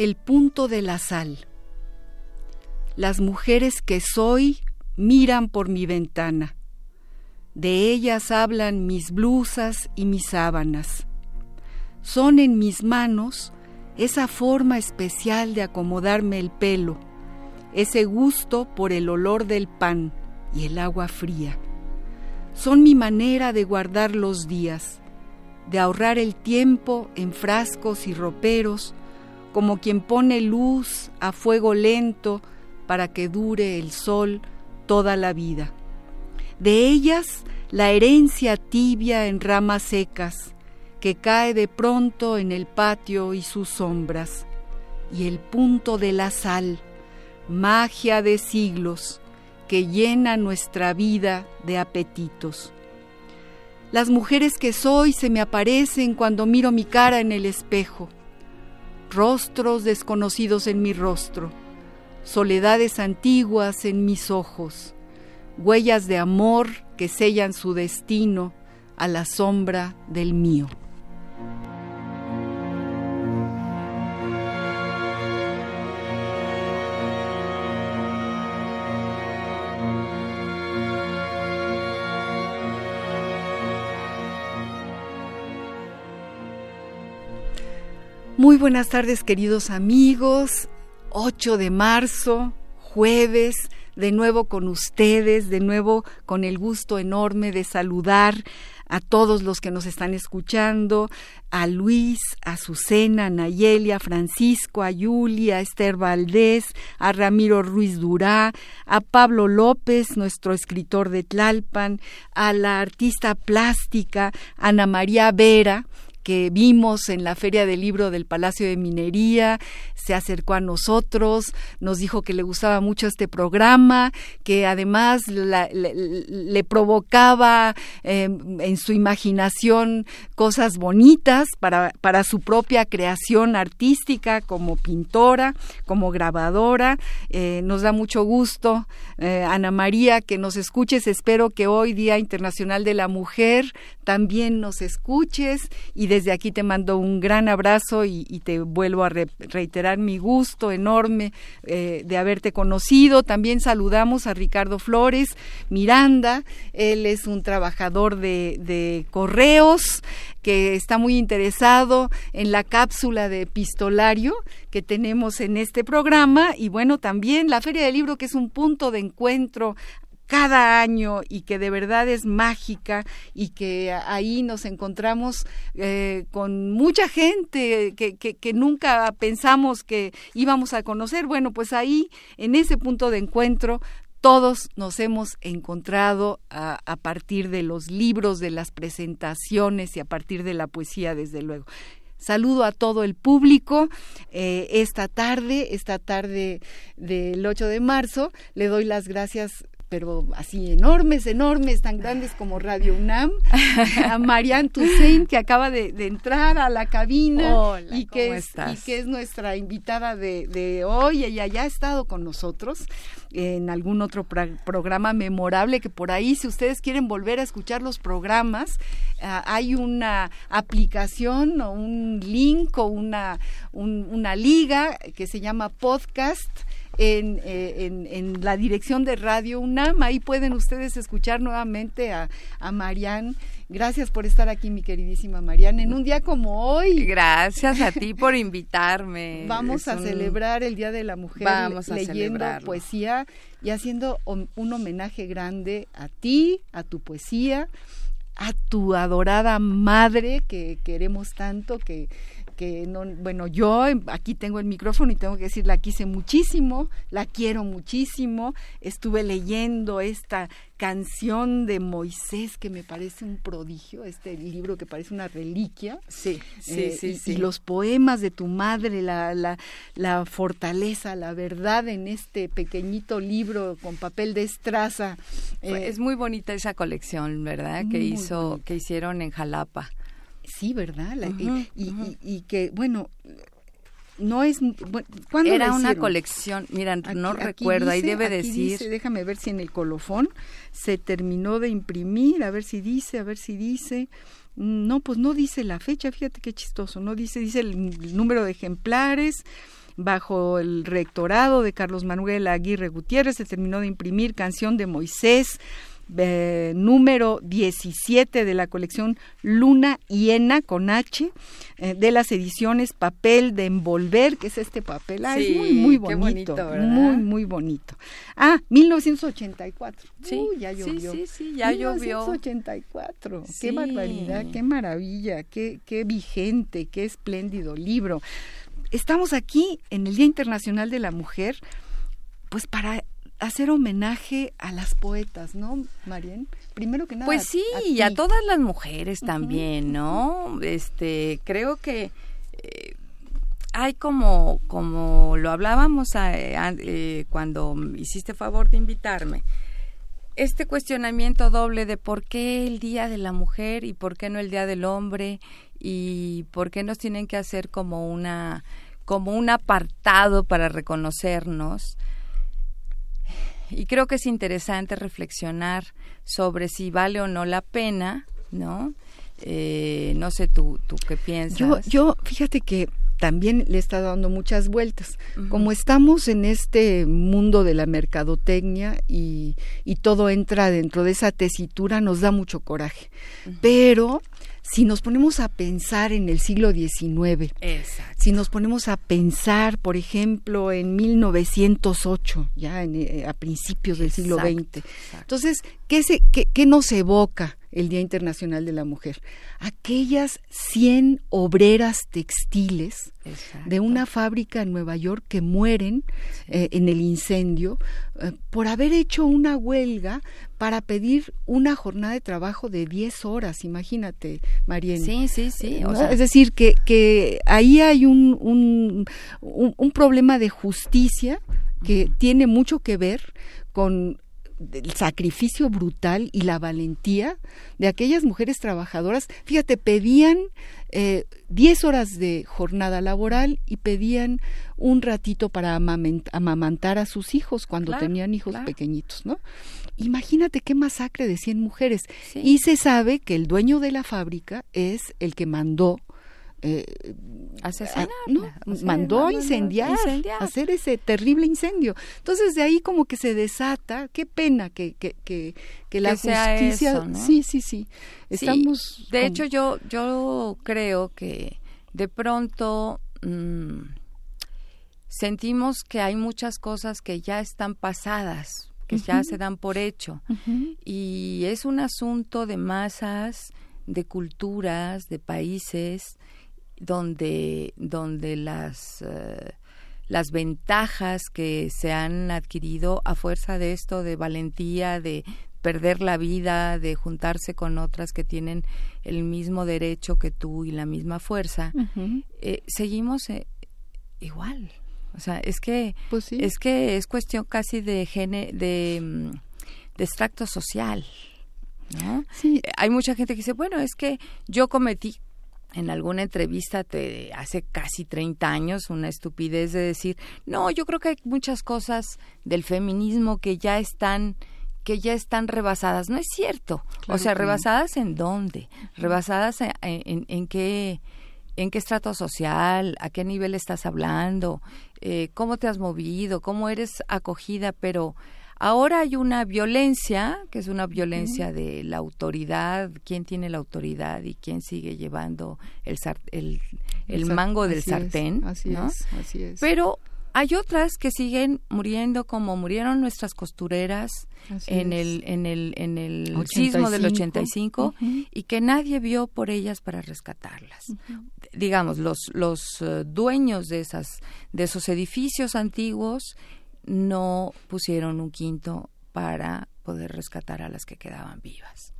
El punto de la sal. Las mujeres que soy miran por mi ventana. De ellas hablan mis blusas y mis sábanas. Son en mis manos esa forma especial de acomodarme el pelo, ese gusto por el olor del pan y el agua fría. Son mi manera de guardar los días, de ahorrar el tiempo en frascos y roperos, como quien pone luz a fuego lento para que dure el sol toda la vida. De ellas la herencia tibia en ramas secas, que cae de pronto en el patio y sus sombras, y el punto de la sal, magia de siglos, que llena nuestra vida de apetitos. Las mujeres que soy se me aparecen cuando miro mi cara en el espejo rostros desconocidos en mi rostro, soledades antiguas en mis ojos, huellas de amor que sellan su destino a la sombra del mío. Muy buenas tardes queridos amigos, 8 de marzo, jueves, de nuevo con ustedes, de nuevo con el gusto enorme de saludar a todos los que nos están escuchando, a Luis, a Susana, a Nayeli, a Francisco, a Yulia, a Esther Valdés, a Ramiro Ruiz Durá, a Pablo López, nuestro escritor de Tlalpan, a la artista plástica Ana María Vera, que vimos en la Feria del Libro del Palacio de Minería, se acercó a nosotros, nos dijo que le gustaba mucho este programa, que además le, provocaba em, en su imaginación cosas bonitas para, para su propia creación artística como pintora, como grabadora. Eh, nos da mucho gusto, eh, Ana María, que nos escuches. Espero que hoy, Día Internacional de la Mujer, también nos escuches y desde aquí te mando un gran abrazo y, te vuelvo a reiterar mi gusto enorme eh, de haberte conocido. También saludamos a Ricardo Flores Miranda, él es un trabajador de, de correos que está muy interesado en la cápsula de epistolario que tenemos en este programa y bueno, también la Feria del Libro que es un punto de encuentro cada año y que de verdad es mágica y que ahí nos encontramos eh, con mucha gente que, que, nunca pensamos que íbamos a conocer. Bueno, pues ahí, en ese punto de encuentro, todos nos hemos encontrado a, partir de los libros, de las presentaciones y a partir de la poesía, desde luego. Saludo a todo el público eh, esta tarde, esta tarde del 8 de marzo. Le doy las gracias pero así enormes, enormes, tan grandes como Radio UNAM, a Marianne Toussaint, que acaba de, entrar a la cabina y, que es, y que es nuestra invitada de, hoy. Ella ya ha estado con nosotros en algún otro programa memorable que por ahí, si ustedes quieren volver a escuchar los programas, ah, hay una aplicación o un link o una, una liga que se llama podcast eh, en, en, la dirección de Radio UNAM. Ahí pueden ustedes escuchar nuevamente a, a Marianne. Gracias por estar aquí, mi queridísima Marianne, en un día como hoy. Gracias a ti por invitarme. Vamos a celebrar el Día de la Mujer Vamos a leyendo poesía y haciendo un homenaje grande a ti, a tu poesía a tu adorada madre que queremos tanto, que que no, bueno, yo aquí tengo el micrófono y tengo que decir, la quise muchísimo, la quiero muchísimo, estuve leyendo esta canción de Moisés que me parece un prodigio, este libro que parece una reliquia. Sí, sí, eh, sí, y, sí. y los poemas de tu madre, la, la, la fortaleza, la verdad en este pequeñito libro con papel de estraza. Fue- eh, es muy bonita esa colección, ¿verdad? Que hizo, bonita. que hicieron en Jalapa. Sí, ¿verdad? La- y- que, bueno, no es... Bueno, ¿cuándo Era una colección, mira, no Aquí- aquí recuerdo, ahí debe aquí decir. dice, déjame ver si en el colofón se terminó de imprimir, a ver si dice, a ver si dice. Mm, No, pues no dice la fecha, fíjate qué chistoso, no dice, dice el, el número de ejemplares. Bajo el rectorado de Carlos Manuel Aguirre Gutiérrez se terminó de imprimir Canción de Moisés, eh, número 17 de la colección Luna Hiena con H, eh, de las ediciones Papel de Envolver, que es este papel. Ah, Sí, es muy, muy bonito. bonito, muy, muy bonito. Ah, 1984. Sí, ya sí, llovió. sí, sí, ya llovió. 1984. Sí. Qué barbaridad, qué maravilla, qué, qué vigente, qué espléndido libro. Estamos aquí en el Día Internacional de la Mujer, pues para hacer homenaje a las poetas, ¿no, Marien? Primero que nada. Pues sí, a y a todas las mujeres también, ¿no? Este, creo que eh, hay como, como lo hablábamos a- a- eh, cuando hiciste favor de invitarme, este cuestionamiento doble de por qué el Día de la Mujer y por qué no el Día del Hombre y por qué nos tienen que hacer como una como un apartado para reconocernos y creo que es interesante reflexionar sobre si vale o no la pena, ¿no? Eh, no sé tú, tú qué piensas. Yo, yo, fíjate que también le está dando muchas vueltas. Como estamos en este mundo de la mercadotecnia y, y todo entra dentro de esa tesitura, nos da mucho coraje. Pero si nos ponemos a pensar en el siglo XIX, Exacto. si nos ponemos a pensar, por ejemplo, en 1908, ya en, eh, a principios del siglo XX, exacto. entonces, ¿qué, se, qué, qué nos evoca el Día Internacional de la Mujer? Aquellas 100 obreras textiles Exacto. de una fábrica en Nueva York que mueren eh, en el incendio eh, por haber hecho una huelga para pedir una jornada de trabajo de 10 horas, imagínate, Marién. Sí, sí, sí. o ¿no? sea, es decir, que, que ahí hay un, un, un, un problema de justicia que tiene mucho que ver con el sacrificio brutal y la valentía de aquellas mujeres trabajadoras. Fíjate, pedían eh, 10 horas de jornada laboral y pedían un ratito para amamantar a sus hijos cuando Claro, tenían hijos claro. pequeñitos, ¿no? Imagínate qué masacre de 100 mujeres. Sí. Y se sabe que el dueño de la fábrica es el que mandó eh, Asesinarla, a- no, o sea, mandó a incendiar, incendiar. hacer ese terrible incendio. Entonces de ahí como que se desata, qué pena que, que, que, que la justicia, eso, ¿no? sí, sí, sí, Sí, estamos. de hecho, yo, yo creo que de pronto mm, sentimos que hay muchas cosas que ya están pasadas, que ya se dan por hecho. Y es un asunto de masas, de culturas, de países, donde, donde las, eh, las ventajas que se han adquirido a fuerza de esto, de valentía, de perder la vida, de juntarse con otras que tienen el mismo derecho que tú y la misma fuerza, eh, seguimos eh, igual. O sea, es que Pues sí. es que es cuestión casi de gene, de, mm, de extracto social, ¿no? Sí, Hay mucha gente que dice, bueno, es que yo cometí en alguna entrevista te, hace casi 30 años una estupidez de decir, no, yo creo que hay muchas cosas del feminismo que ya están que ya están rebasadas. No es cierto. Claro o sea, no. rebasadas en dónde? Rebasadas en, en, en qué en qué estrato social, a qué nivel estás hablando, eh, cómo te has movido, cómo eres acogida, pero ahora hay una violencia, que es una violencia de la autoridad, quién tiene la autoridad y quién sigue llevando el, el, mango del así es, sartén, así ¿no? es, así es. Pero hay otras que siguen muriendo como murieron nuestras costureras en el en el en el sismo del 85 y que nadie vio por ellas para rescatarlas. Digamos los los eh, dueños de esas de esos edificios antiguos no pusieron un quinto para poder rescatar a las que quedaban vivas.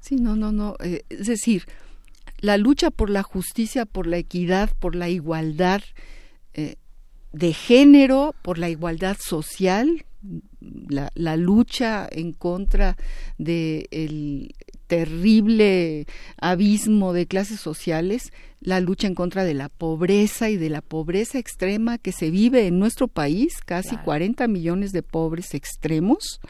Sí, no, no, no. Eh, es decir, la lucha por la justicia, por la equidad, por la igualdad eh, de género, por la igualdad social, la, la lucha en contra del terrible abismo de clases sociales, la lucha en contra de la pobreza y de la pobreza extrema que se vive en nuestro país, casi 40 millones de pobres extremos,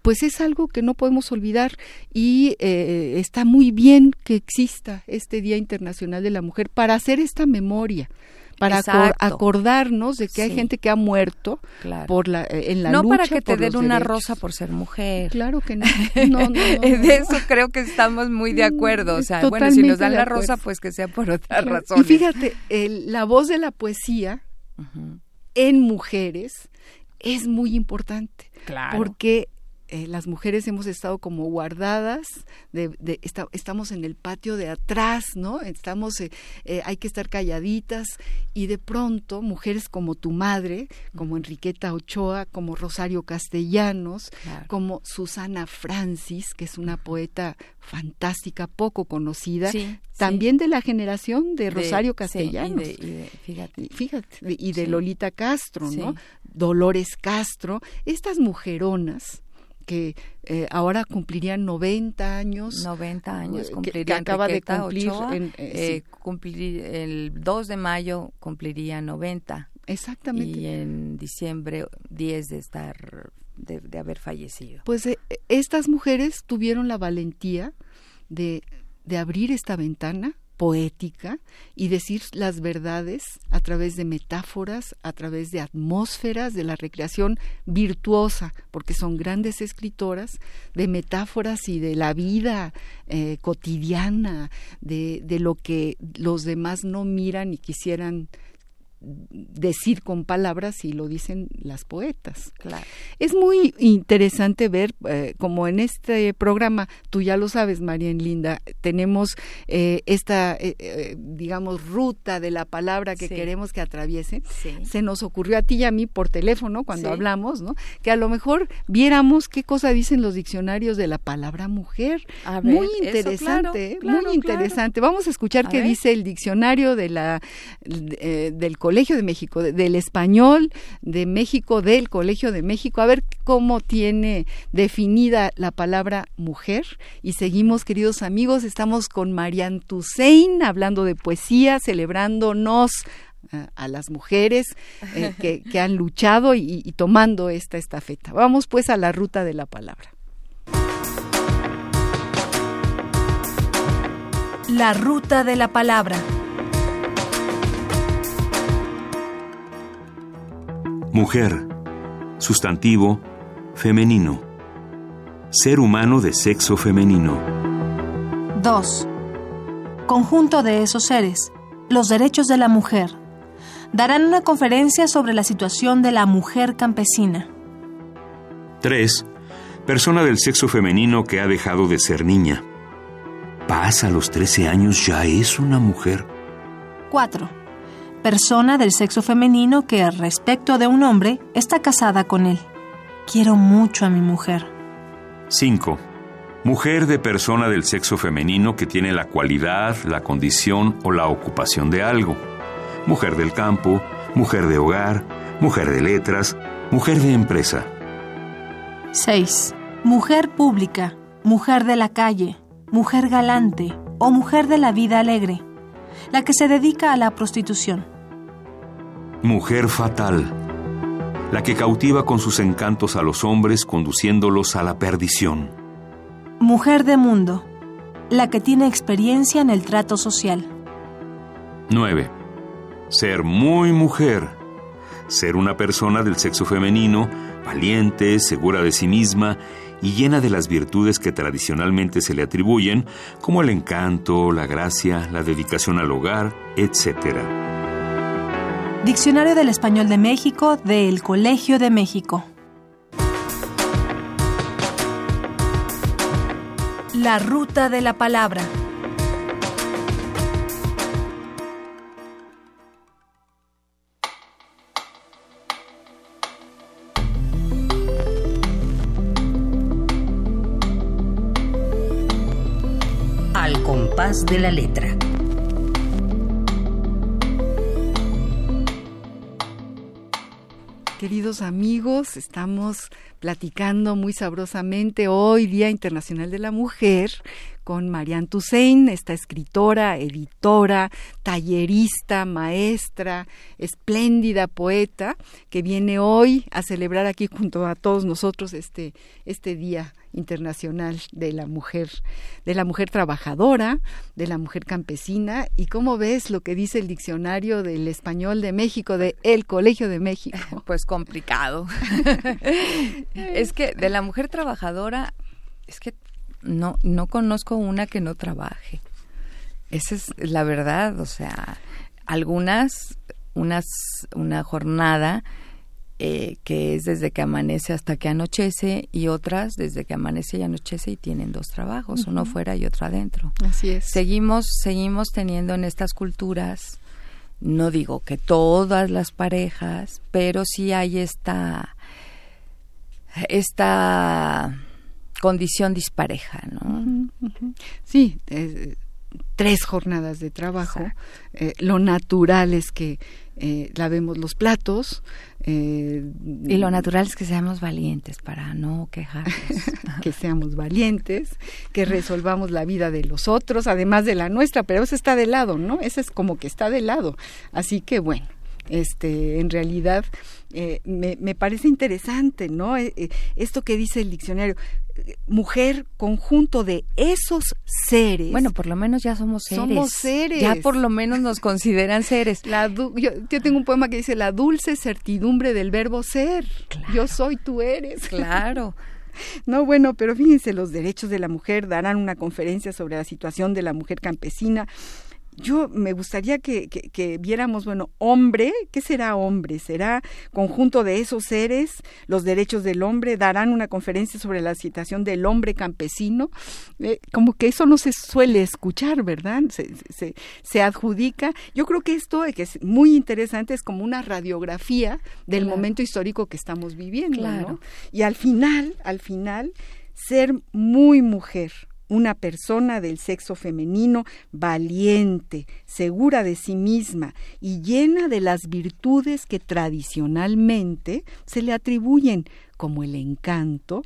pues es algo que no podemos olvidar y eh, está muy bien que exista este Día Internacional de la Mujer para hacer esta memoria para acordarnos de que hay gente que ha muerto por la eh, en la no para que te den una rosa por ser mujer. Claro que no, no, no, de eso creo que estamos muy de acuerdo. O sea bueno si nos dan la rosa pues que sea por otra razón y fíjate la voz de la poesía en mujeres es muy importante claro. porque eh, las mujeres hemos estado como guardadas, de, estamos en el patio de atrás, ¿no? Estamos, eh, eh, hay que estar calladitas y de pronto mujeres como tu madre, como Enriqueta Ochoa, como Rosario Castellanos, como Susana Francis, que es una poeta fantástica, poco conocida, también de la generación de Rosario Castellanos. y, de, fíjate. fíjate, y de Lolita Castro, ¿no? Dolores Castro, estas mujeronas que eh, ahora cumplirían 90 años. 90 años cumplirían. Que, acaba de cumplir. Eh, cumplir el 2 de mayo cumpliría 90. Exactamente. Y en diciembre 10 de estar, de, de haber fallecido. Pues eh, estas mujeres tuvieron la valentía de, de abrir esta ventana poética y decir las verdades a través de metáforas, a través de atmósferas, de la recreación virtuosa, porque son grandes escritoras, de metáforas y de la vida eh, cotidiana, de, de lo que los demás no miran y quisieran decir con palabras y lo dicen las poetas. Claro. Es muy interesante ver, eh, como en este programa, tú ya lo sabes, María Linda, tenemos eh, esta, eh, digamos, ruta de la palabra que queremos que atraviese. Se nos ocurrió a ti y a mí por teléfono cuando hablamos, ¿no? Que a lo mejor viéramos qué cosa dicen los diccionarios de la palabra mujer. muy interesante, muy interesante. Vamos a escuchar qué dice el diccionario de la del Colegio de México, del español de México, del Colegio de México, a ver cómo tiene definida la palabra mujer. Y seguimos, queridos amigos, estamos con Marian Toussaint hablando de poesía, celebrándonos eh, a las mujeres eh, que, han luchado y tomando esta estafeta. Vamos pues a la ruta de la palabra. La ruta de la palabra. Mujer, sustantivo, femenino. Ser humano de sexo femenino. 2. Conjunto de esos seres. Los derechos de la mujer. Darán una conferencia sobre la situación de la mujer campesina. 3. Persona del sexo femenino que ha dejado de ser niña. Pasa los 13 años ya es una mujer. 4 persona del sexo femenino que, respecto de un hombre, está casada con él. Quiero mucho a mi mujer. 5. Mujer de persona del sexo femenino que tiene la cualidad, la condición o la ocupación de algo. Mujer del campo, mujer de hogar, mujer de letras, mujer de empresa. 6. Mujer pública, mujer de la calle, mujer galante o mujer de la vida alegre la que se dedica a la prostitución. Mujer fatal, la que cautiva con sus encantos a los hombres conduciéndolos a la perdición. Mujer de mundo, la que tiene experiencia en el trato social. 9. Ser muy mujer. Ser una persona del sexo femenino, valiente, segura de sí misma y llena de las virtudes que tradicionalmente se le atribuyen, como el encanto, la gracia, la dedicación al hogar, etc. Diccionario del Español de México del Colegio de México. La ruta de la palabra. Al compás de la letra. Queridos amigos, estamos platicando muy sabrosamente hoy, Día Internacional de la Mujer, con Marianne Toussaint, esta escritora, editora, tallerista, maestra, espléndida poeta, que viene hoy a celebrar aquí junto a todos nosotros este, este Día Internacional de la Mujer, de la mujer trabajadora, de la mujer campesina. ¿Y cómo ves lo que dice el diccionario del español de México, de El Colegio de México? Pues complicado. es que de la mujer trabajadora, es que no, no conozco una que no trabaje. Esa es la verdad, o sea, algunas, unas, una jornada eh, que es desde que amanece hasta que anochece y otras desde que amanece y anochece y tienen dos trabajos, uno fuera y otro adentro. Así es. Seguimos, seguimos teniendo en estas culturas, no digo que todas las parejas, pero sí hay esta, esta condición dispareja, ¿no? Sí, eh, tres jornadas de trabajo. Eh, lo natural es que eh, lavemos los platos. Eh, y lo natural es que seamos valientes para no quejarnos. que seamos valientes, que resolvamos la vida de los otros, además de la nuestra, pero eso está de lado, ¿no? Eso es como que está de lado. Así que bueno, este, en realidad eh, me, me, parece interesante, ¿no? Eh, eh, esto que dice el diccionario, mujer, conjunto de esos seres. Bueno, por lo menos ya somos seres. Somos seres. Ya por lo menos nos consideran seres. La yo, yo, tengo un poema que dice la dulce certidumbre del verbo ser. Yo soy, tú eres. Claro. No, bueno, pero fíjense, los derechos de la mujer darán una conferencia sobre la situación de la mujer campesina yo me gustaría que, que, viéramos, bueno, hombre, ¿qué será hombre? ¿Será conjunto de esos seres? Los derechos del hombre darán una conferencia sobre la situación del hombre campesino. Eh, como que eso no se suele escuchar, ¿verdad? Se, se, se, adjudica. Yo creo que esto, que es muy interesante, es como una radiografía del momento histórico que estamos viviendo, ¿no? Y al final, al final, ser muy mujer una persona del sexo femenino valiente, segura de sí misma y llena de las virtudes que tradicionalmente se le atribuyen, como el encanto,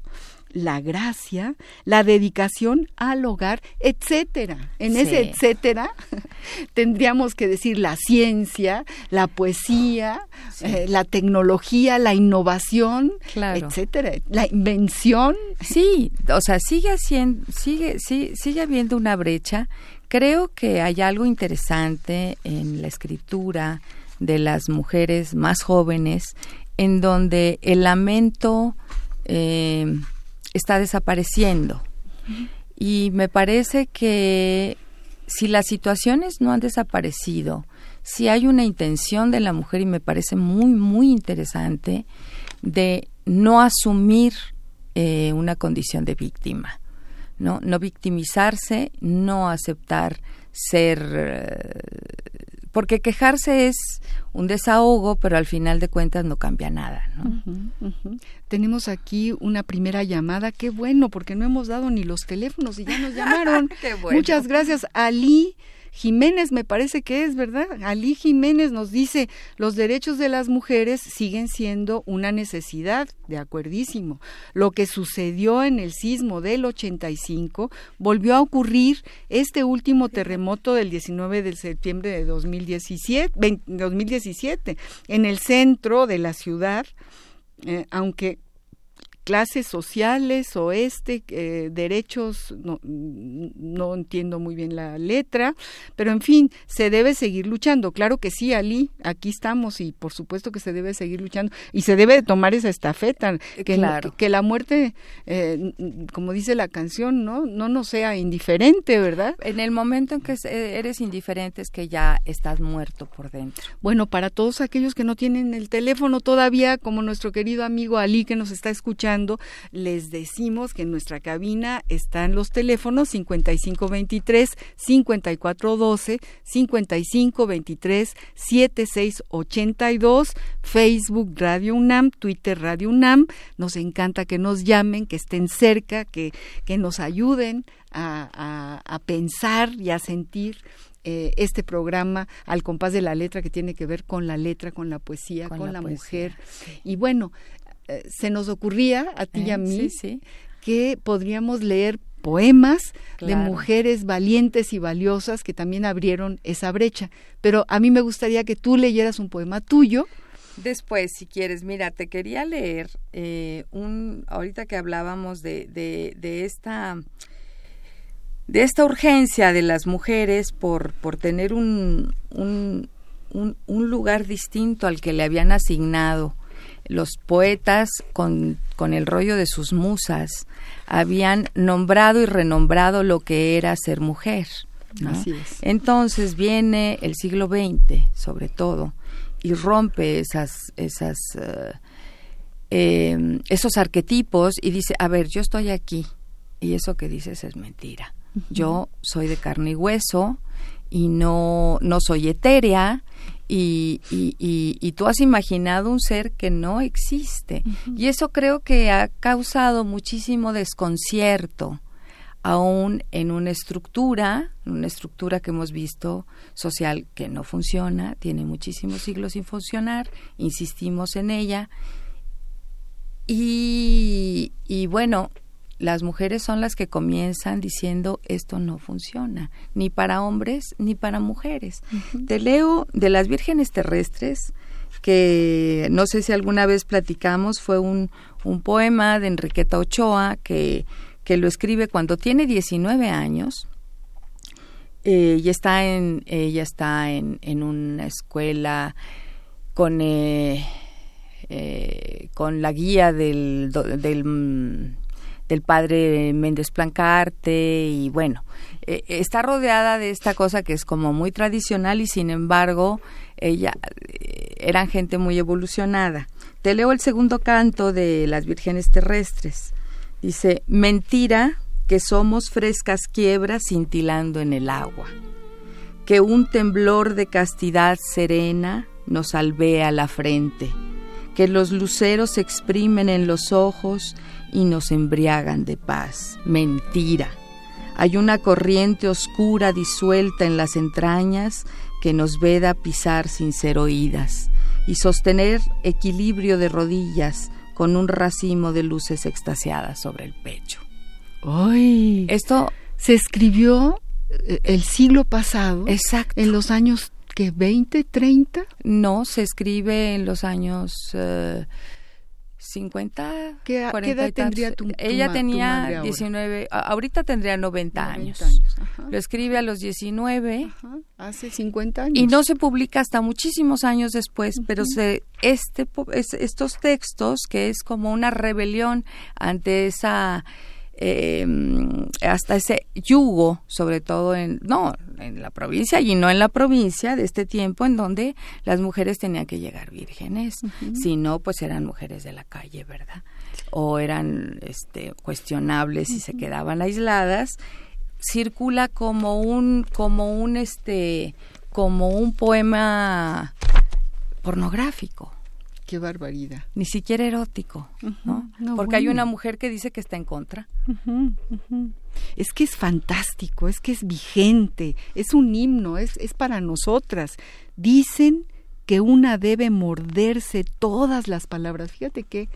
la gracia, la dedicación al hogar, etcétera. En ese etcétera tendríamos que decir la ciencia, la poesía, eh, la tecnología, la innovación, etcétera, la invención. Sí, o sea, sigue haciendo, sigue, sigue, sigue habiendo una brecha. Creo que hay algo interesante en la escritura de las mujeres más jóvenes, en donde el lamento eh, está desapareciendo. Y me parece que si las situaciones no han desaparecido, si hay una intención de la mujer, y me parece muy, muy interesante, de no asumir eh, una condición de víctima, ¿no? No victimizarse, no aceptar ser eh, porque quejarse es un desahogo, pero al final de cuentas no cambia nada. Tenemos aquí una primera llamada, qué bueno, porque no hemos dado ni los teléfonos y ya nos llamaron. Muchas gracias, Ali. Jiménez me parece que es, ¿verdad? Ali Jiménez nos dice, los derechos de las mujeres siguen siendo una necesidad, de acuerdísimo. Lo que sucedió en el sismo del 85 volvió a ocurrir este último terremoto del 19 de septiembre de 2017, 2017 en el centro de la ciudad, eh, aunque clases sociales o este, eh, derechos, no, no, entiendo muy bien la letra, pero en fin, se debe seguir luchando. Claro que sí, Ali, aquí estamos y por supuesto que se debe seguir luchando y se debe tomar esa estafeta, que, que, la muerte, eh, como dice la canción, ¿no? no nos sea indiferente, ¿verdad? En el momento en que eres indiferente es que ya estás muerto por dentro. Bueno, para todos aquellos que no tienen el teléfono todavía, como nuestro querido amigo Ali que nos está escuchando, les decimos que en nuestra cabina están los teléfonos 5523 5412 5523 7682 Facebook Radio UNAM, Twitter Radio UNAM. Nos encanta que nos llamen, que estén cerca, que, que nos ayuden a, a, pensar y a sentir eh, este programa al compás de la letra que tiene que ver con la letra, con la poesía, con, la, mujer. Y bueno, eh, se nos ocurría a ti y a eh, mí que podríamos leer poemas de mujeres valientes y valiosas que también abrieron esa brecha. Pero a mí me gustaría que tú leyeras un poema tuyo. Después, si quieres, mira, te quería leer eh, un, ahorita que hablábamos de, de, de, esta de esta urgencia de las mujeres por, por tener un, un, un lugar distinto al que le habían asignado los poetas con, con el rollo de sus musas habían nombrado y renombrado lo que era ser mujer. Entonces viene el siglo XX, sobre todo, y rompe esas, esas, eh, em, esos arquetipos y dice, a ver, yo estoy aquí y eso que dices es mentira. Yo soy de carne y hueso y no, no soy etérea y, y, tú has imaginado un ser que no existe. Y eso creo que ha causado muchísimo desconcierto, aún en una estructura, una estructura que hemos visto social que no funciona, tiene muchísimos siglos sin funcionar, insistimos en ella. Y, y bueno, las mujeres son las que comienzan diciendo esto no funciona, ni para hombres ni para mujeres. Te leo de las vírgenes terrestres, que no sé si alguna vez platicamos, fue un, un poema de Enriqueta Ochoa que, que lo escribe cuando tiene 19 años. Eh, y está en, ella está en, en una escuela con, eh, eh, con la guía del, del del padre Méndez Plancarte y bueno, eh, está rodeada de esta cosa que es como muy tradicional y sin embargo ella eh, eran gente muy evolucionada. Te leo el segundo canto de las vírgenes terrestres. Dice, mentira que somos frescas quiebras cintilando en el agua, que un temblor de castidad serena nos albea la frente, que los luceros exprimen en los ojos y nos embriagan de paz. Mentira. Hay una corriente oscura disuelta en las entrañas que nos veda pisar sin ser oídas y sostener equilibrio de rodillas con un racimo de luces extasiadas sobre el pecho. ¡Ay! Esto se escribió eh, el siglo pasado. Exacto. En los años que 20, 30? No, se escribe en los años eh, 50, ¿Qué, edad tendría tu, Ella tenía 19, ahorita tendría 90, años. Lo escribe a los 19. Hace 50 años. Y no se publica hasta muchísimos años después, pero se, este, estos textos, que es como una rebelión ante esa eh, hasta ese yugo, sobre todo en, no, en la provincia y no en la provincia de este tiempo en donde las mujeres tenían que llegar vírgenes, si no, pues eran mujeres de la calle, ¿verdad? O eran este, cuestionables y se quedaban aisladas, circula como un, como un, este, como un poema pornográfico. Qué barbaridad. Ni siquiera erótico, ¿no? Porque hay una mujer que dice que está en contra. Es que es fantástico, es que es vigente, es un himno, es, es para nosotras. Dicen que una debe morderse todas las palabras. Fíjate qué,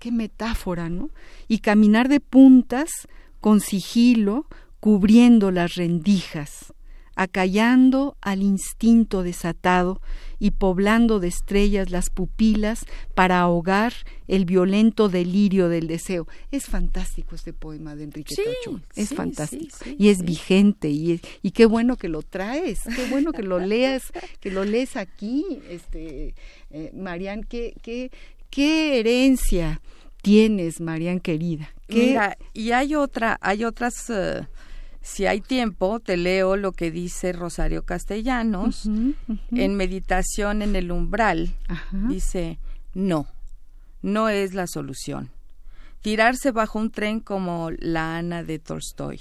qué metáfora, ¿no? Y caminar de puntas con sigilo, cubriendo las rendijas acallando al instinto desatado y poblando de estrellas las pupilas para ahogar el violento delirio del deseo. Es fantástico este poema de Enrique sí, es fantástico y es vigente y, y qué bueno que lo traes, qué bueno que lo leas, que lo lees aquí, este eh, Marian, qué, qué, qué herencia tienes, Marian querida. Mira, y hay otra, hay otras eh, si hay tiempo, te leo lo que dice Rosario Castellanos en Meditación en el umbral. Dice, no, no es la solución. Tirarse bajo un tren como la Ana de Tolstoy,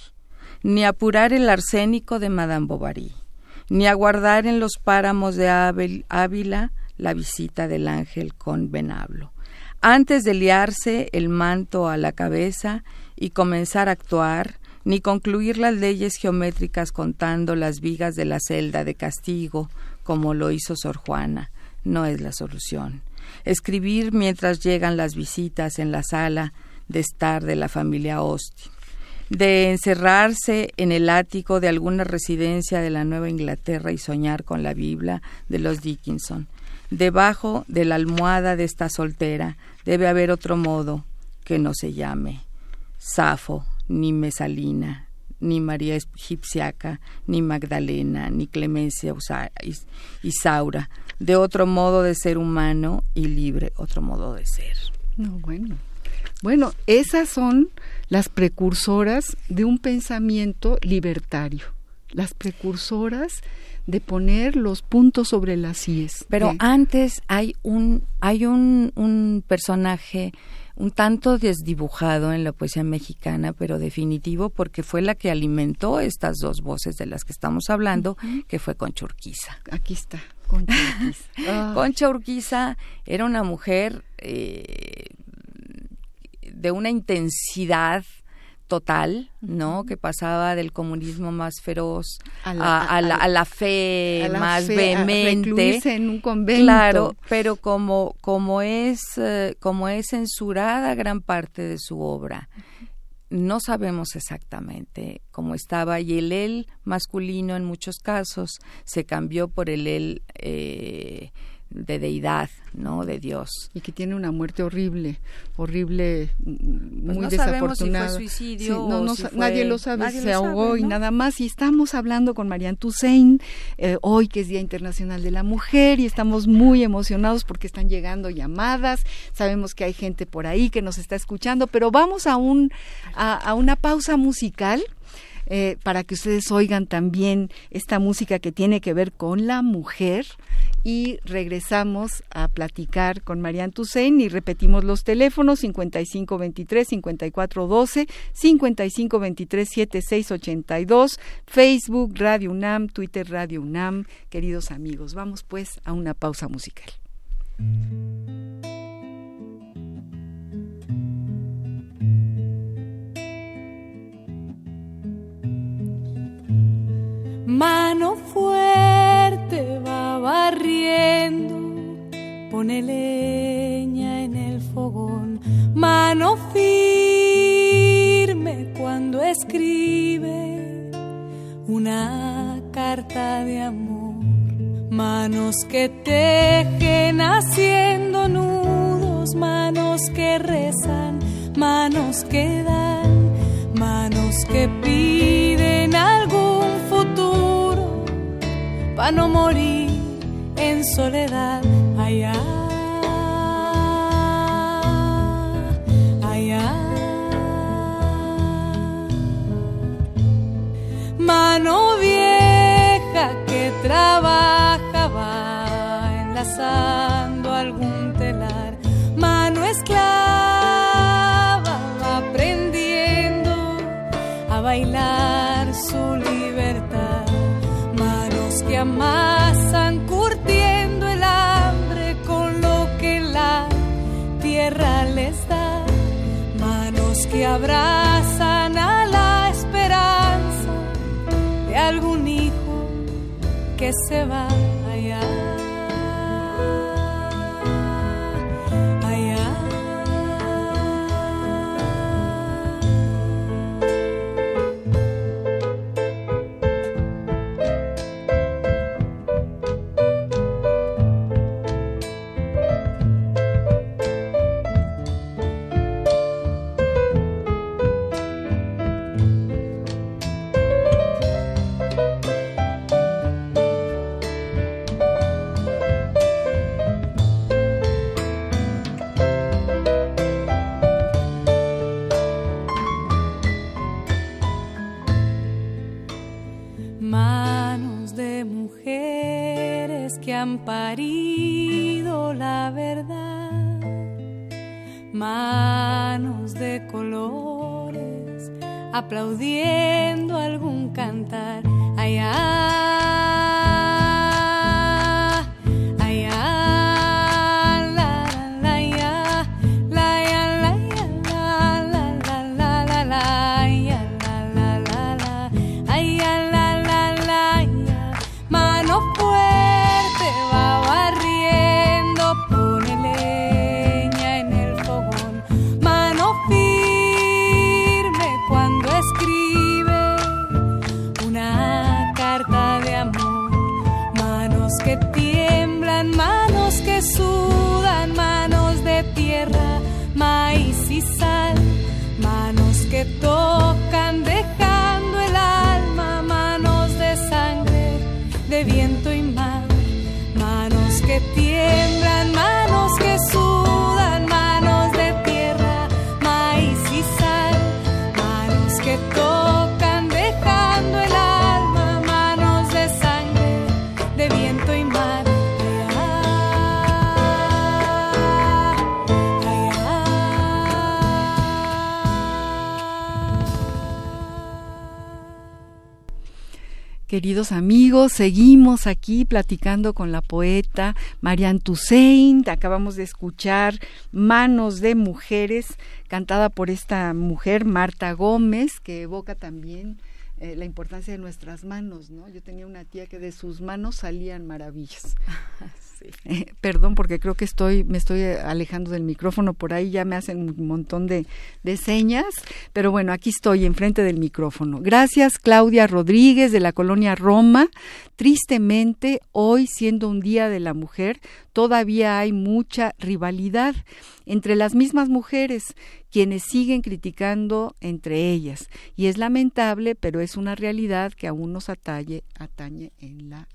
ni apurar el arsénico de Madame Bovary, ni aguardar en los páramos de Ávila la visita del ángel con venablo. Antes de liarse el manto a la cabeza y comenzar a actuar, ni concluir las leyes geométricas contando las vigas de la celda de castigo, como lo hizo Sor Juana, no es la solución. Escribir mientras llegan las visitas en la sala de estar de la familia Austin, de encerrarse en el ático de alguna residencia de la Nueva Inglaterra y soñar con la Biblia de los Dickinson. Debajo de la almohada de esta soltera debe haber otro modo que no se llame Safo ni Mesalina, ni María Egipciaca, ni Magdalena, ni Clemencia Isaura, de otro modo de ser humano y libre, otro modo de ser. No, bueno. Bueno, esas son las precursoras de un pensamiento libertario, las precursoras de poner los puntos sobre las IES. Pero antes hay un hay un, un personaje un tanto desdibujado en la poesía mexicana, pero definitivo porque fue la que alimentó estas dos voces de las que estamos hablando, que fue Concha Urquiza. Aquí está, Concha Urquiza. Concha Urquiza era una mujer eh, de una intensidad total, ¿no? Que pasaba del comunismo más feroz a la, fe más vehemente. en un convento. Claro, pero como, como, es, eh, como es censurada gran parte de su obra, no sabemos exactamente cómo estaba y el él masculino en muchos casos se cambió por el él eh, de deidad, ¿no? De Dios. Y que tiene una muerte horrible, horrible, pues muy desafortunada. suicidio nadie lo sabe, se ahogó y nada más. Y estamos hablando con Marianne Toussaint, eh, hoy que es Día Internacional de la Mujer, y estamos muy emocionados porque están llegando llamadas. Sabemos que hay gente por ahí que nos está escuchando, pero vamos a, un, a una pausa musical. Eh, para que ustedes oigan también esta música que tiene que ver con la mujer y regresamos a platicar con Marian Toussaint y repetimos los teléfonos 5523-5412, 5523-7682, Facebook Radio UNAM, Twitter Radio UNAM. Queridos amigos, vamos pues a una pausa musical. Mano fuerte va barriendo, pone leña en el fogón. Mano firme cuando escribe una carta de amor. Manos que tejen haciendo nudos, manos que rezan, manos que dan, manos que piden algún para no morir en soledad allá. Allá. Mano vieja que trabajaba enlazando algún telar. Mano esclava aprendiendo a bailar su amasan curtiendo el hambre con lo que la tierra les da, manos que abrazan a la esperanza de algún hijo que se va aplaudiendo queridos amigos. Seguimos aquí platicando con la poeta Marianne Toussaint. Acabamos de escuchar Manos de Mujeres, cantada por esta mujer, Marta Gómez, que evoca también eh, la importancia de nuestras manos, ¿no? Yo tenía una tía que de sus manos salían maravillas. Eh, perdón porque creo que estoy me estoy alejando del micrófono. Por ahí ya me hacen un montón de, de señas pero bueno aquí estoy enfrente del micrófono. Gracias Claudia Rodríguez de la colonia Roma. Tristemente hoy siendo un día de la mujer todavía hay mucha rivalidad entre las mismas mujeres quienes siguen criticando entre ellas. Y es lamentable pero es una realidad que aún nos atañe atañe en la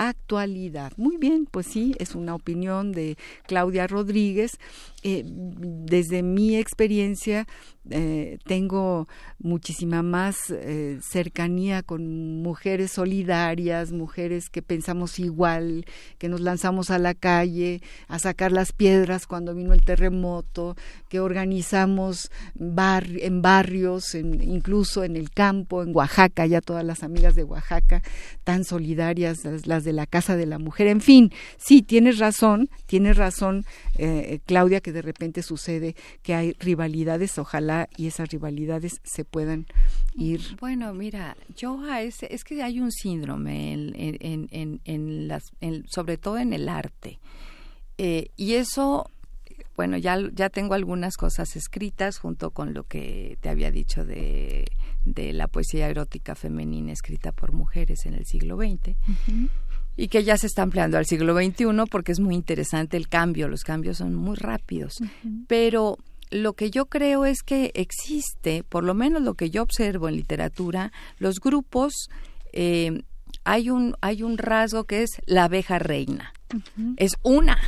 actualidad. Muy bien, pues sí, es una opinión de Claudia Rodríguez. Eh, desde mi experiencia, eh, tengo muchísima más eh, cercanía con mujeres solidarias, mujeres que pensamos igual, que nos lanzamos a la calle a sacar las piedras cuando vino el terremoto, que organizamos en barrios, incluso en el campo, en Oaxaca, ya todas las amigas de Oaxaca, tan solidarias, las, de la Casa de la Mujer. En fin, sí, tienes razón, tienes razón, eh, Claudia, que de repente sucede que hay rivalidades, ojalá y esas rivalidades se puedan ir. Bueno, mira, yo a ese, es que hay un síndrome en, en, en, las, sobre todo en el arte. Eh, y eso, bueno, ya, ya tengo algunas cosas escritas junto con lo que te había dicho de, de la poesía erótica femenina escrita por mujeres en el siglo XX. Y que ya se está ampliando al siglo XXI porque es muy interesante el cambio, los cambios son muy rápidos. Pero lo que yo creo es que existe, por lo menos lo que yo observo en literatura, los grupos, eh, hay, un, hay un rasgo que es la abeja reina. Es una,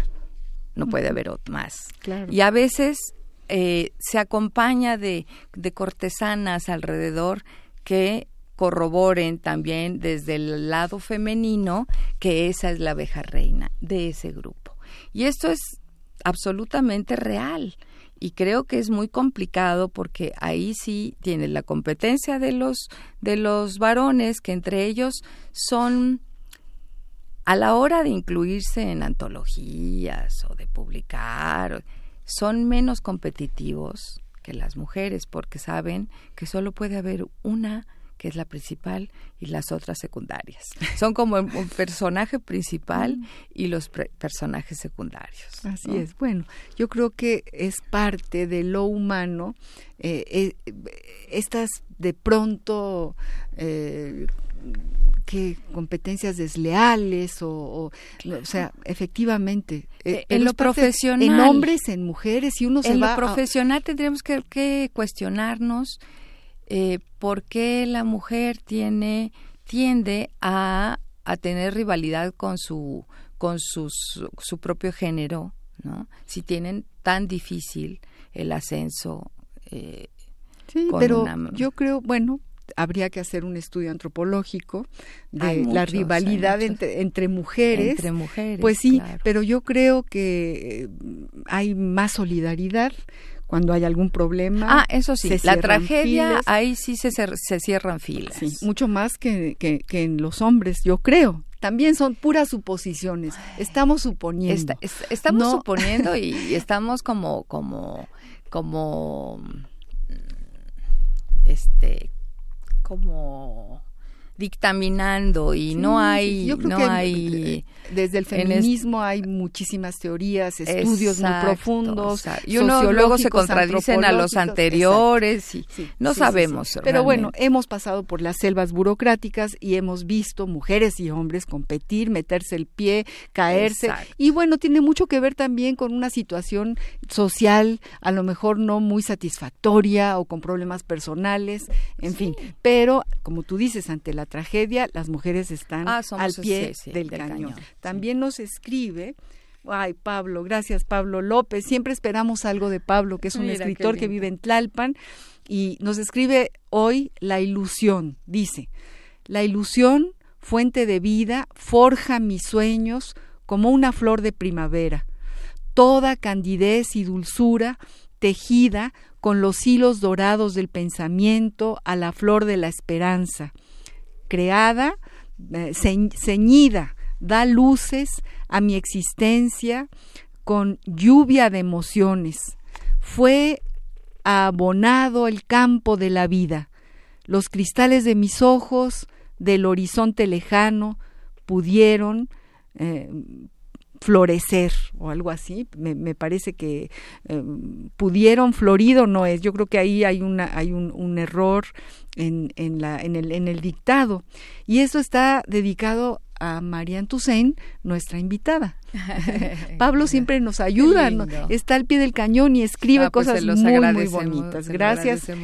no puede haber más. Y a veces eh, se acompaña de, de cortesanas alrededor que corroboren también desde el lado femenino que esa es la abeja reina de ese grupo. Y esto es absolutamente real y creo que es muy complicado porque ahí sí tiene la competencia de los de los varones que entre ellos son a la hora de incluirse en antologías o de publicar son menos competitivos que las mujeres porque saben que solo puede haber una que es la principal, y las otras secundarias. Son como un personaje principal y los personajes secundarios. Así es. Bueno, yo creo que es parte de lo humano eh, eh, estas de pronto eh, que competencias desleales o, o, sea efectivamente en lo profesional en hombres en mujeres y uno se en lo profesional tendríamos que, que cuestionarnos eh, por qué la mujer tiene tiende a, a tener rivalidad con su con sus, su propio género, ¿no? Si tienen tan difícil el ascenso. Eh, sí, pero yo creo, bueno, habría que hacer un estudio antropológico de la rivalidad entre, mujeres. Entre mujeres. Pues sí, pero yo creo que eh, hay más solidaridad cuando hay algún problema. Ah, eso sí, la tragedia, ahí sí se, se cierran filas. Sí, mucho más que, que, en los hombres, yo creo. También son puras suposiciones. Estamos suponiendo. estamos suponiendo y estamos como, como, como, este, como dictaminando y no hay yo creo no que hay desde el feminismo hay muchísimas teorías estudios muy profundos y uno luego se contradicen a los anteriores y no sabemos pero bueno hemos pasado por las selvas burocráticas y hemos visto mujeres y hombres competir meterse el pie caerse. Y bueno tiene mucho que ver también con una situación social a lo mejor no muy satisfactoria o con problemas personales en fin. Pero como tú dices ante la tragedia, las mujeres están ah, al pie del, cañón. También nos escribe Ay, Pablo, gracias Pablo López. Siempre esperamos algo de Pablo, que es un escritor que vive en Tlalpan y nos escribe hoy La ilusión. Dice, la ilusión, fuente de vida, forja mis sueños como una flor de primavera. Toda candidez y dulzura, tejida con los hilos dorados del pensamiento a la flor de la esperanza creada, eh, ceñida, da luces a mi existencia con lluvia de emociones. Fue abonado el campo de la vida. Los cristales de mis ojos, del horizonte lejano, pudieron eh, florecer o algo así. Me, parece que eh, pudieron, florido no es. Yo creo que ahí hay, una, hay un, un error en, en, la, en, el, en el dictado. Y eso está dedicado a Marian Toussaint, nuestra invitada. Pablo siempre nos ayuda, está al pie del cañón y escribe pues cosas muy, muy bonitas. Gracias a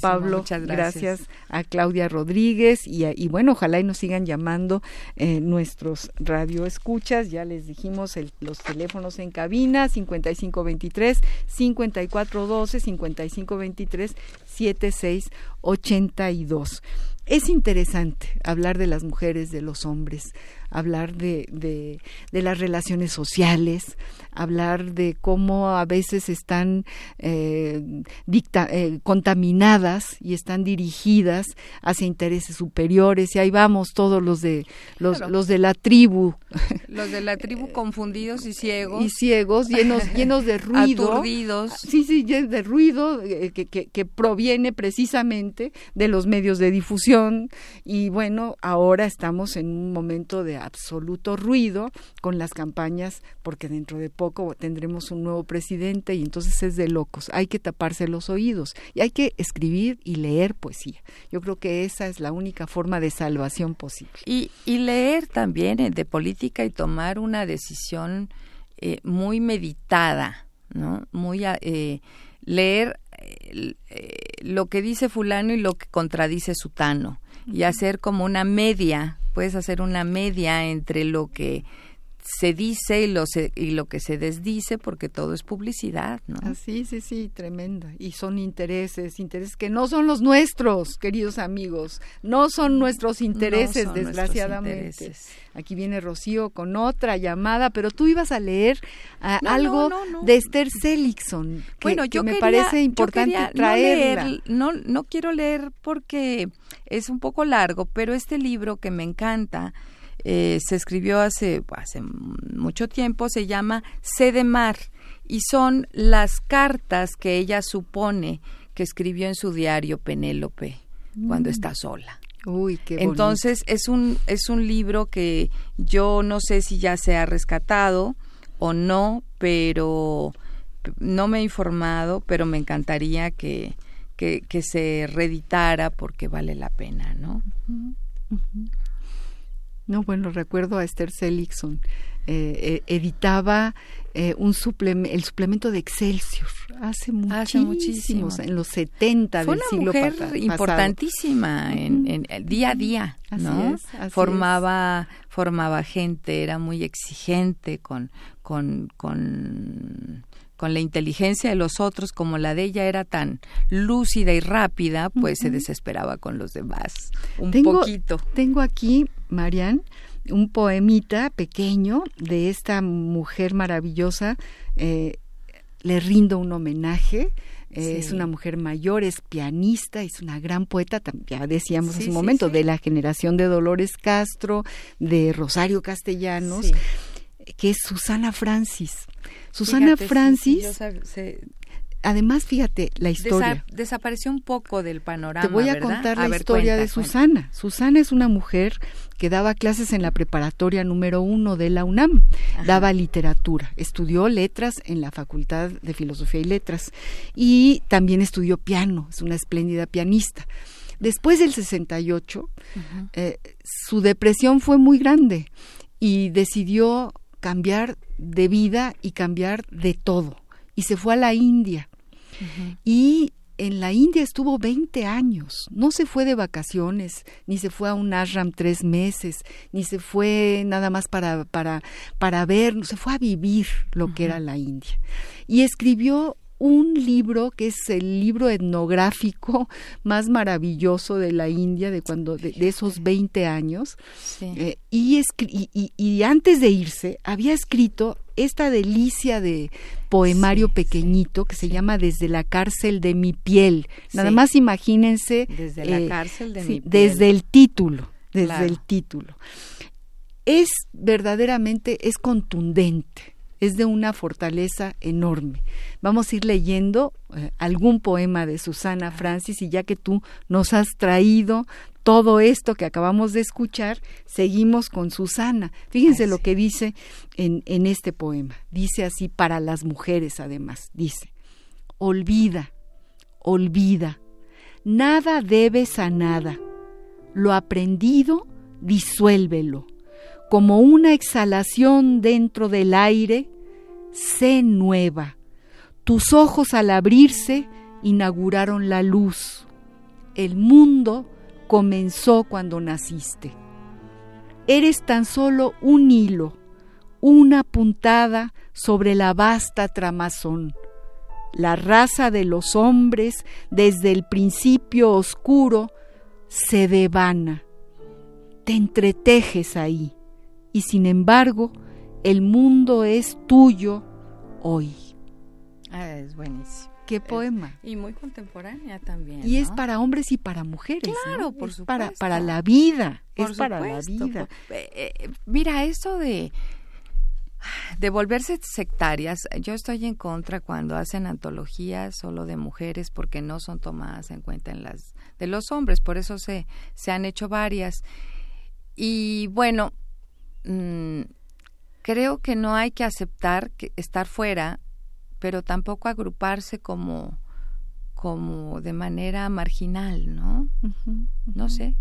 Pablo, gracias. a Claudia Rodríguez y, bueno, ojalá y nos sigan llamando eh, nuestros radioescuchas. Ya les dijimos los teléfonos en cabina 5523 5412 5523 7682 es interesante hablar de las mujeres, de los hombres, hablar de, de, de las relaciones sociales, hablar de cómo a veces están eh, eh, contaminadas y están dirigidas hacia intereses superiores. Y ahí vamos todos los de los, los de la tribu. Los de la tribu confundidos y ciegos. y ciegos llenos llenos de ruido. Aturdidos. Sí sí de ruido eh, que, que, que proviene precisamente de los medios de difusión. Y bueno ahora estamos en un momento de absoluto ruido con las campañas porque dentro de poco tendremos un nuevo presidente y entonces es de locos. Hay que taparse los oídos y hay que escribir y leer poesía. Yo creo que esa es la única forma de salvación posible. Y, y leer también eh, de política y tomar una decisión eh, muy meditada, ¿no? Muy eh, leer lo que dice fulano y lo que contradice sutano y hacer como una media, puedes hacer una media entre lo que se dice y lo, y lo que se desdice porque todo es publicidad, ¿no? Ah, sí, sí, sí, tremenda. Y son intereses, intereses que no son los nuestros, queridos amigos, no son nuestros intereses, desgraciadamente. Aquí viene Rocío con otra llamada, pero tú ibas a leer ah, algo de Esther Seligson, que, bueno, yo me parece importante traerla. No, no quiero leer porque es un poco largo, pero este libro que me encanta eh, se escribió hace, hace mucho tiempo, se llama Sede Mar y son las cartas que ella supone que escribió en su diario Penélope cuando mm. está sola. Uy, qué Entonces es un es un libro que yo no sé si ya se ha rescatado o no, pero no me he informado, pero me encantaría que, que, que, se reeditara porque vale la pena, ¿no? No, bueno, recuerdo a Esther Seligson. Eh, editaba eh, un el suplemento de Excelsior hace, muchísimos, en los 70 Fue del una siglo mujer importantísima en, el día a día, ¿no? formaba formaba gente, era muy exigente con con con con la inteligencia de los otros, como la de ella era tan lúcida y rápida, pues se desesperaba con los demás. Un poquito. Tengo aquí, Marian, un poemita pequeño de esta mujer maravillosa. Eh, le rindo un homenaje. Eh, es una mujer mayor, es pianista, es una gran poeta, ya decíamos hace un momento, de la generación de Dolores Castro, de Rosario Castellanos, que es Susana Francis. Susana Francis además, fíjate, la historia. desapareció un poco del panorama. Te voy a contar la historia de Susana. Susana es una mujer que daba clases en la preparatoria número uno de la UNAM. Daba literatura, estudió letras en la Facultad de Filosofía y Letras y también estudió piano, es una espléndida pianista. Después del 68, eh, su depresión fue muy grande y decidió cambiar de vida y cambiar de todo. Y se fue a la India. Y en la India estuvo 20 años, no se fue de vacaciones, ni se fue a un ashram tres meses, ni se fue nada más para, para, para ver, se fue a vivir lo que era la India. Y escribió un libro que es el libro etnográfico más maravilloso de la India de cuando de, esos 20 años eh, y, y, y, antes de irse había escrito esta delicia de poemario pequeñito que se llama Desde la cárcel de mi piel. Nada más imagínense. Desde la eh, cárcel de mi piel. Desde el título, desde el título. Es verdaderamente, es contundente es de una fortaleza enorme. Vamos a ir leyendo eh, algún poema de Susana Francis y ya que tú nos has traído todo esto que acabamos de escuchar, seguimos con Susana. Fíjense lo que dice en, en este poema. Dice así para las mujeres además. Dice, olvida, olvida, nada debes a nada. Lo aprendido, disuélvelo como una exhalación dentro del aire, sé nueva. Tus ojos al abrirse inauguraron la luz. El mundo comenzó cuando naciste. Eres tan solo un hilo, una puntada sobre la vasta tramazón. La raza de los hombres, desde el principio oscuro, se devana. Te entretejes ahí y sin embargo el mundo es tuyo hoy. Ah, es buenísimo. Qué poema. y muy contemporánea también. Y es para hombres y para mujeres. Claro, por supuesto. Para, para la vida. es para la vida. Eh, eh, mira, eso de de volverse sectarias, yo estoy en contra cuando hacen antologías solo de mujeres porque no son tomadas en cuenta en las de los hombres, por eso se, se han hecho varias. Y bueno, Mm, creo que no hay que aceptar que estar fuera, pero tampoco agruparse como como de manera marginal, ¿no? No sé.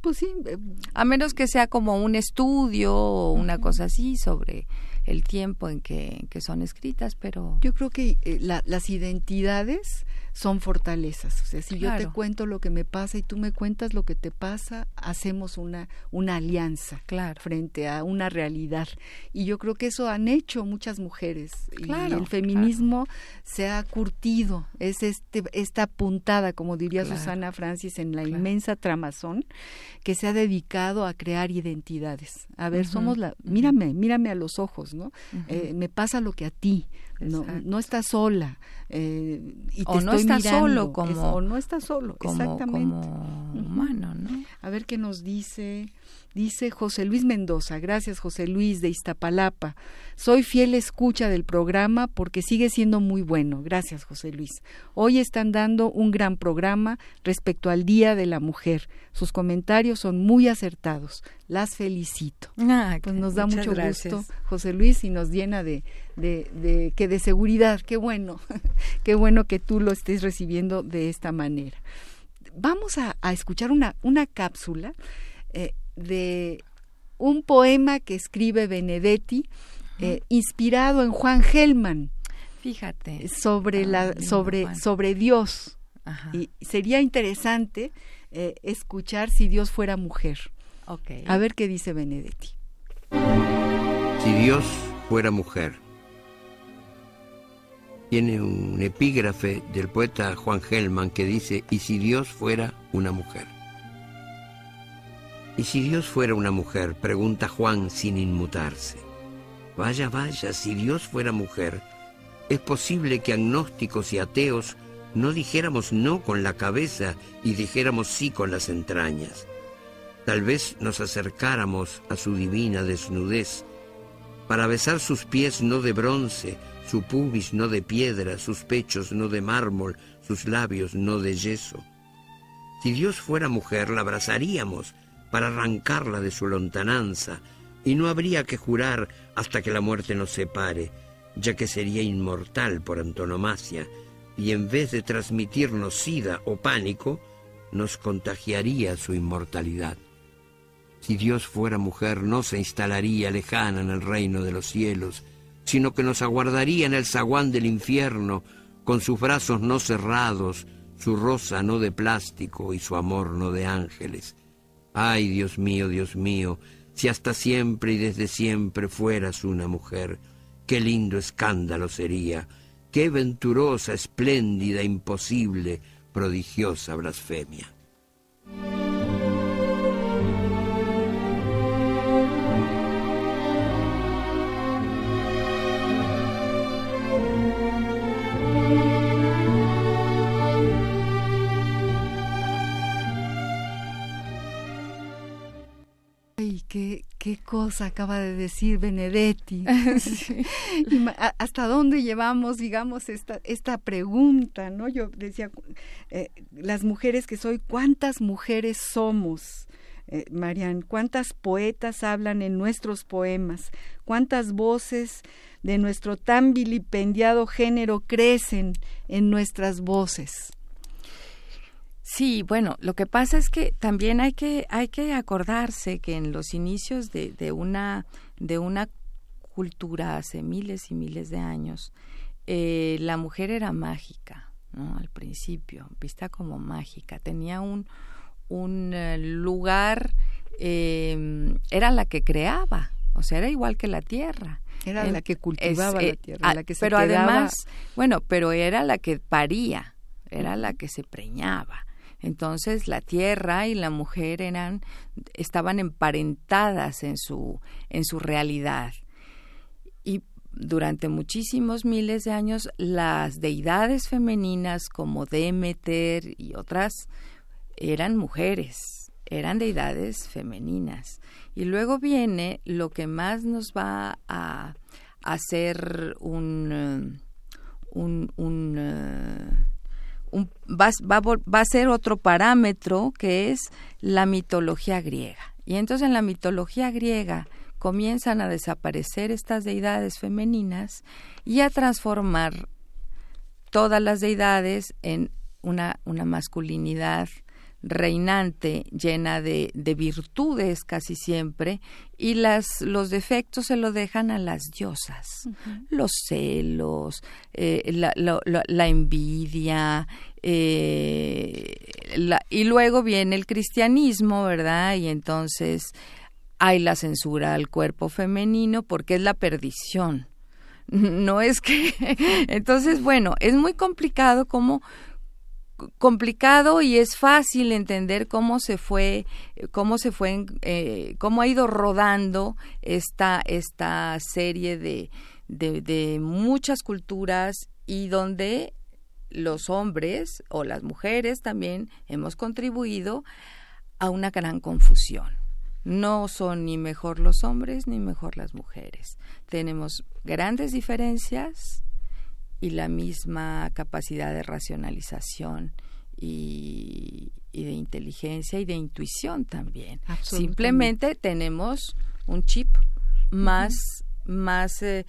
Pues sí. Eh, A menos que sea como un estudio o una cosa así sobre el tiempo en que, que son escritas, pero... Yo creo que eh, las identidades son fortalezas. O sea, si yo te cuento lo que me pasa y tú me cuentas lo que te pasa, hacemos una, una alianza claro. frente a una realidad. Y yo creo que eso han hecho muchas mujeres. y el feminismo se ha curtido. Es este, esta puntada, como diría Susana Francis, en la inmensa tramazón, que se ha dedicado a crear identidades. A ver, somos la... Mírame, mírame a los ojos, ¿no? Eh, me pasa lo que a ti no, no estás sola eh, y te o no estás solo como o no estás solo exactamente como humano no a ver qué nos dice Dice José Luis Mendoza, gracias José Luis de Iztapalapa. Soy fiel escucha del programa porque sigue siendo muy bueno. Gracias José Luis. Hoy están dando un gran programa respecto al Día de la Mujer. Sus comentarios son muy acertados. Las felicito. Ah, pues nos da mucho gusto José Luis y nos llena de, de, que de seguridad. Qué bueno, qué bueno que tú lo estés recibiendo de esta manera. Vamos a, escuchar una, una cápsula. Eh, de un poema que escribe Benedetti eh, inspirado en Juan Gelman. Fíjate. Sobre, la, sobre, sobre Dios. Y sería interesante eh, escuchar si Dios fuera mujer. Okay. A ver qué dice Benedetti. Si Dios fuera mujer. Tiene un epígrafe del poeta Juan Gelman que dice, ¿y si Dios fuera una mujer? ¿Y si Dios fuera una mujer? Pregunta Juan sin inmutarse. Vaya, vaya, si Dios fuera mujer, es posible que agnósticos y ateos no dijéramos no con la cabeza y dijéramos sí con las entrañas. Tal vez nos acercáramos a su divina desnudez para besar sus pies no de bronce, su pubis no de piedra, sus pechos no de mármol, sus labios no de yeso. Si Dios fuera mujer, la abrazaríamos para arrancarla de su lontananza, y no habría que jurar hasta que la muerte nos separe, ya que sería inmortal por antonomasia, y en vez de transmitirnos sida o pánico, nos contagiaría su inmortalidad. Si Dios fuera mujer, no se instalaría lejana en el reino de los cielos, sino que nos aguardaría en el zaguán del infierno, con sus brazos no cerrados, su rosa no de plástico y su amor no de ángeles. Ay, Dios mío, Dios mío, si hasta siempre y desde siempre fueras una mujer, qué lindo escándalo sería, qué venturosa, espléndida, imposible, prodigiosa blasfemia. Qué cosa acaba de decir Benedetti. ¿Hasta dónde llevamos, digamos, esta, esta pregunta? ¿no? Yo decía, eh, las mujeres que soy, ¿cuántas mujeres somos? Eh, Marian, ¿cuántas poetas hablan en nuestros poemas? ¿Cuántas voces de nuestro tan vilipendiado género crecen en nuestras voces? Sí, bueno, lo que pasa es que también hay que hay que acordarse que en los inicios de, de una de una cultura hace miles y miles de años eh, la mujer era mágica, ¿no? Al principio, vista como mágica, tenía un un eh, lugar eh, era la que creaba, o sea, era igual que la tierra. Era la que cultivaba la tierra, la que se Pero además, bueno, pero era la que paría, era la que se preñaba. Entonces la tierra y la mujer eran estaban emparentadas en su en su realidad. Y durante muchísimos miles de años las deidades femeninas como Demeter y otras eran mujeres, eran deidades femeninas. Y luego viene lo que más nos va a hacer un un, un va, va, a ser otro parámetro que es la mitología griega. Y entonces en la mitología griega comienzan a desaparecer estas deidades femeninas y a transformar todas las deidades en una, una masculinidad reinante, llena de, de, virtudes casi siempre, y las, los defectos se lo dejan a las diosas. Los celos, eh, la, la, envidia, eh, y luego viene el cristianismo, ¿verdad? Y entonces hay la censura al cuerpo femenino porque es la perdición. No es que... Entonces, bueno, es muy complicado cómo complicado y es fácil entender cómo se fue cómo se fue eh, cómo ha ido rodando esta esta serie de, de, de muchas culturas y donde los hombres o las mujeres también hemos contribuido a una gran confusión. No son ni mejor los hombres ni mejor las mujeres. Tenemos grandes diferencias y la misma capacidad de racionalización y, de inteligencia y de intuición también. Simplemente tenemos un chip más, más, eh,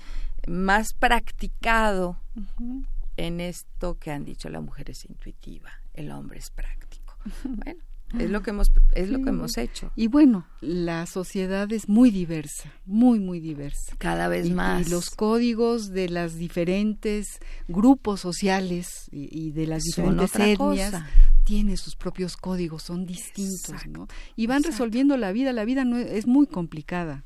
más practicado en esto que han dicho la mujer es intuitiva, el hombre es práctico. Bueno, Es lo que hemos es lo que hemos hecho. Y bueno, la sociedad es muy diversa, muy muy diversa. Cada vez Y- más. Y los códigos de las diferentes grupos sociales y, y de las Son diferentes etnias cosa. tienen sus propios códigos, son distintos, Exacto, ¿no? Y van exacto. resolviendo la vida, la vida no es, es muy complicada.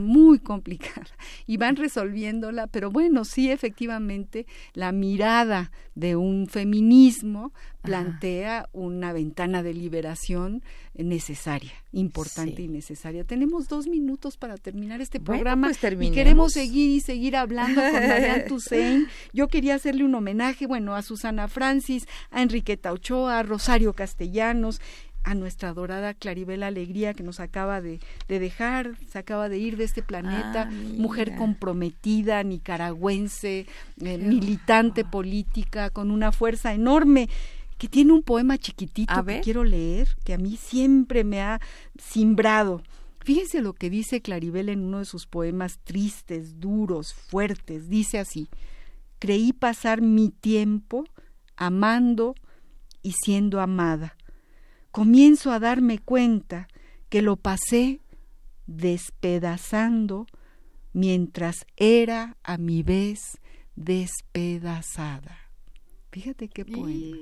Muy complicada y van resolviéndola, pero bueno, sí efectivamente la mirada de un feminismo plantea una ventana de liberación necesaria, importante Sí. y necesaria. Tenemos dos minutos para terminar este Bueno, programa pues y queremos seguir y seguir hablando con Marianne Toussaint. Yo quería hacerle un homenaje, bueno, a Susana Francis, a Enriqueta Ochoa, a Rosario Castellanos, a nuestra adorada Claribel Alegría que nos acaba de, de dejar, se acaba de ir de este planeta, Ah, mujer comprometida, nicaragüense, eh, militante política, con una fuerza enorme que tiene un poema chiquitito A que quiero leer, que a mí siempre me ha simbrado. Fíjense lo que dice Claribel en uno de sus poemas tristes, duros, fuertes. Dice así, creí pasar mi tiempo amando y siendo amada. Comienzo a darme cuenta que lo pasé despedazando mientras era a mi vez despedazada. Fíjate qué poema.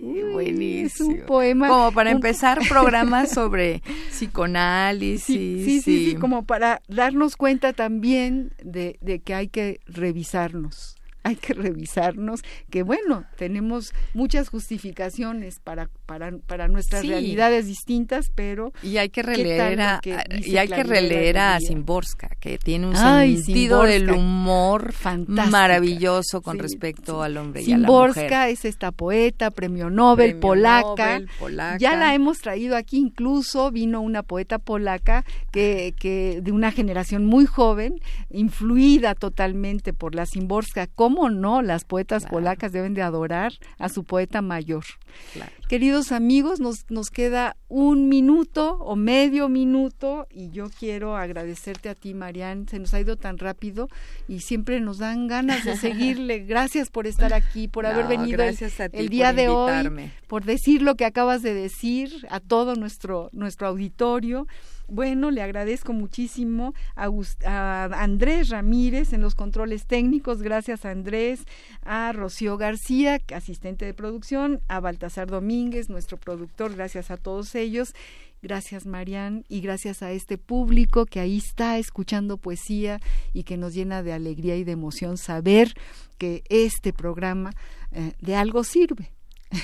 Uy, buenísimo. Es un poema. Como para empezar programas sobre psicoanálisis. Sí, sí, sí, sí, como para darnos cuenta también de, de que hay que revisarnos. Hay que revisarnos, que bueno, tenemos muchas justificaciones para, para, para nuestras Sí. realidades distintas, pero Y hay que ¿Qué tal releer a, que y hay que releer a? Simborska, que tiene un Ay, sentido del Szymborska. humor Fantástica. maravilloso con Sí, respecto sí. al hombre y a la mujer. es esta poeta, premio Nobel, Premio polaca. Nobel, polaca. Ya la hemos traído aquí, incluso vino una poeta polaca que, que de una generación muy joven, influida totalmente por la Szymborska. ¿Cómo no? Las poetas Claro. polacas deben de adorar a su poeta mayor. Claro. Queridos amigos, nos, nos queda un minuto o medio minuto y yo quiero agradecerte a ti, Marianne. Se nos ha ido tan rápido y siempre nos dan ganas de seguirle. Gracias por estar aquí, por haber No, venido el- día de invitarme. hoy, por decir lo que acabas de decir a todo nuestro, nuestro auditorio. Bueno, le agradezco muchísimo a, a Andrés Ramírez en los controles técnicos, gracias a Andrés, a Rocío García, asistente de producción, a Baltasar Domínguez, nuestro productor, gracias a todos ellos. Gracias, Marian, y gracias a este público que ahí está escuchando poesía y que nos llena de alegría y de emoción saber que este programa eh, de algo sirve.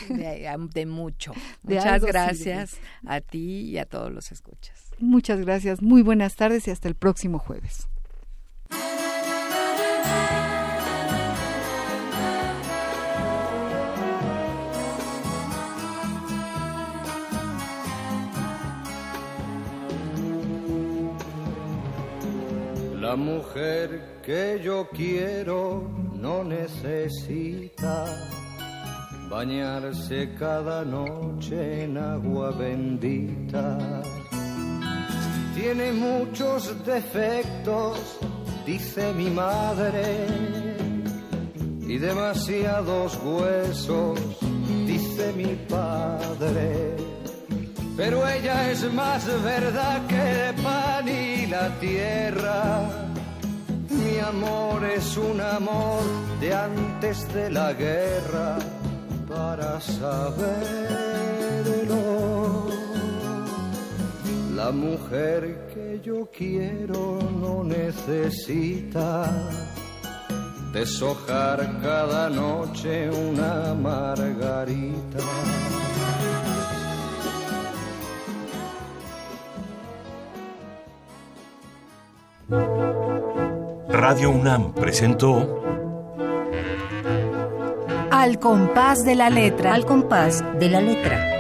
De, de mucho. De Muchas gracias a ti y a todos los escuchas. Muchas gracias, muy buenas tardes y hasta el próximo jueves. La mujer que yo quiero no necesita bañarse cada noche en agua bendita. Tiene muchos defectos, dice mi madre, y demasiados huesos, dice mi padre. Pero ella es más verdad que el pan y la tierra. Mi amor es un amor de antes de la guerra para saberlo. La mujer que yo quiero no necesita deshojar cada noche una margarita. Radio UNAM presentó Al compás de la letra. Al compás de la letra.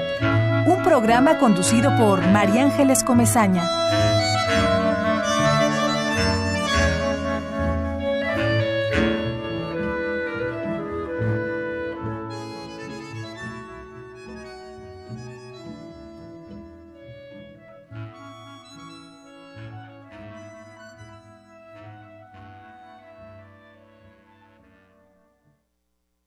Programa conducido por María Ángeles Comezaña.